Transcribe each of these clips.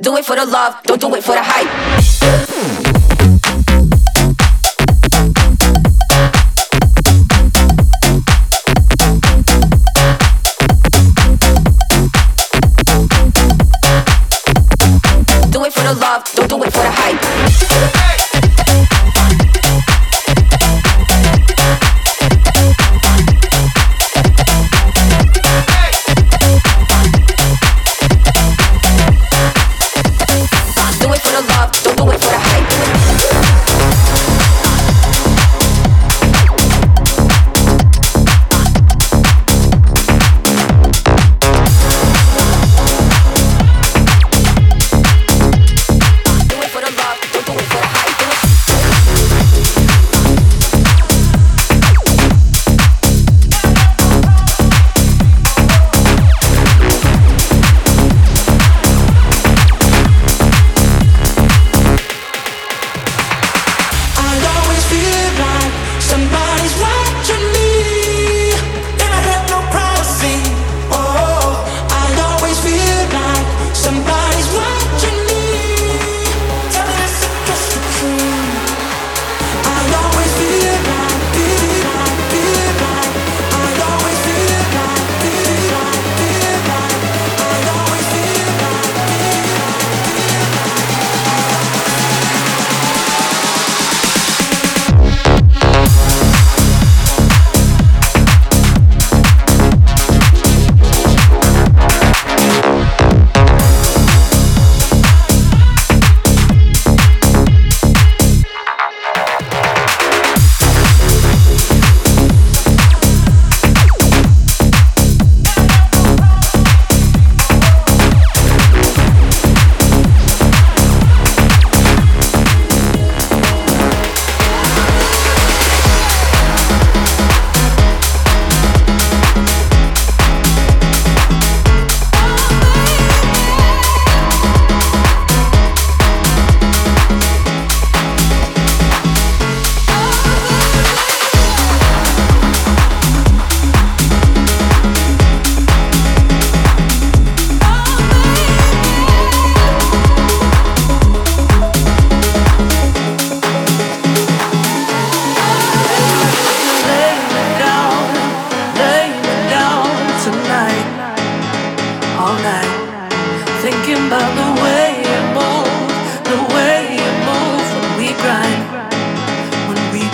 Do it for the love, don't do it for the hype.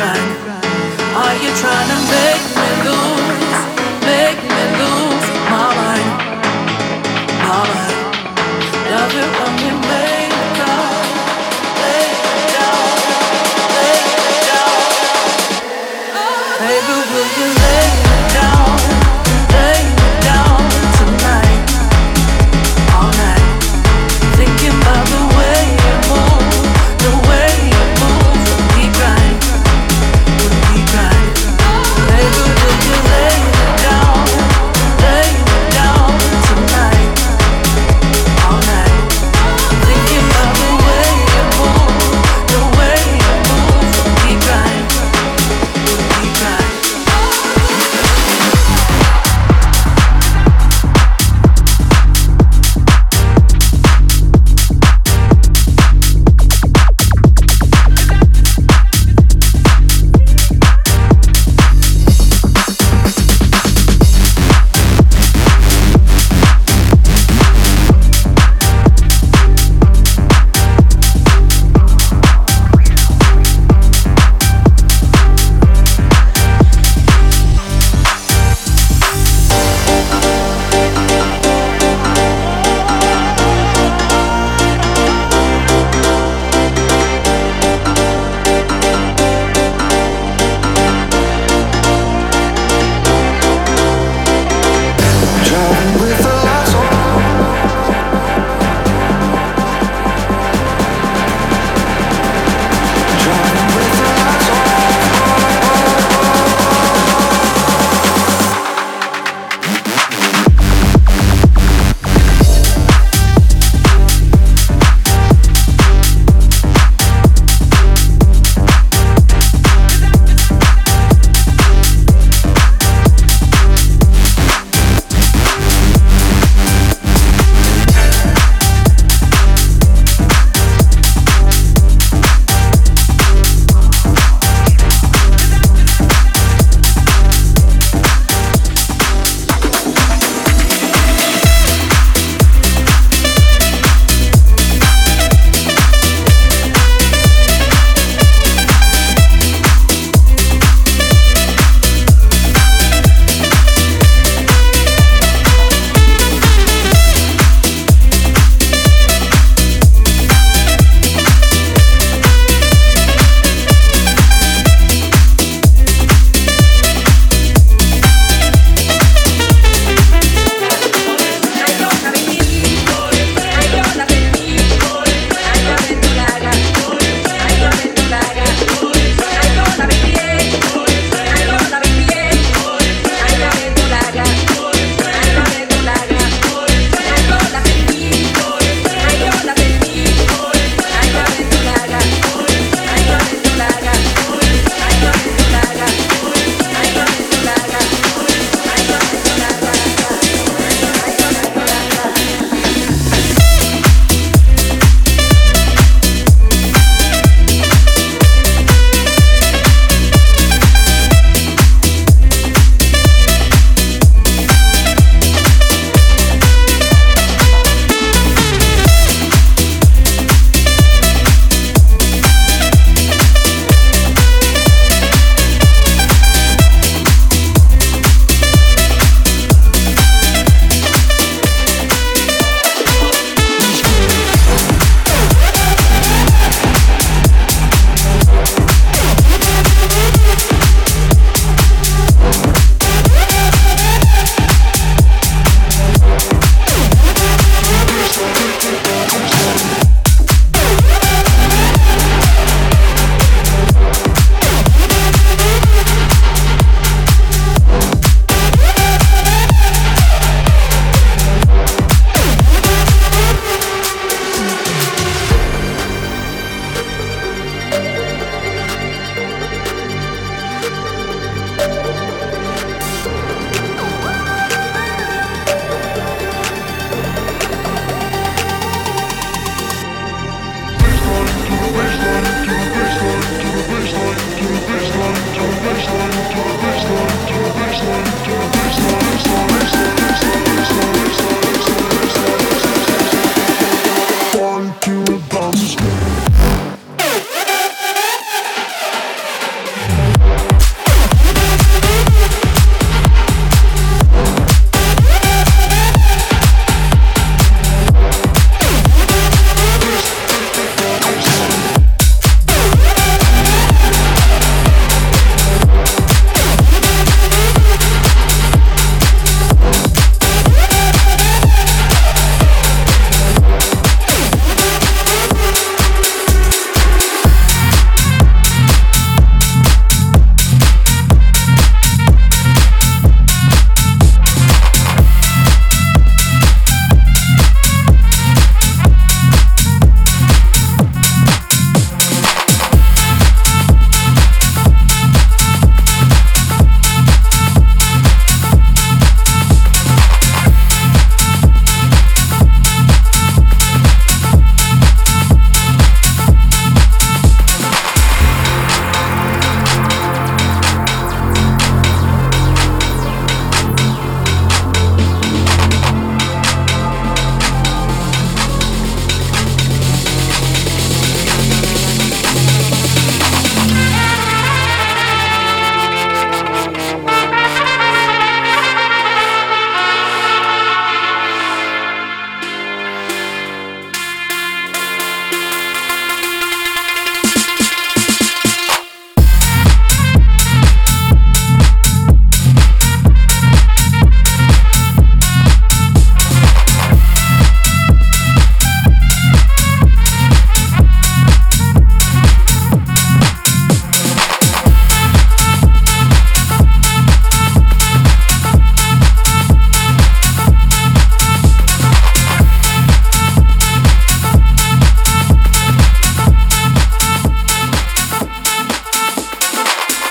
Are you trying to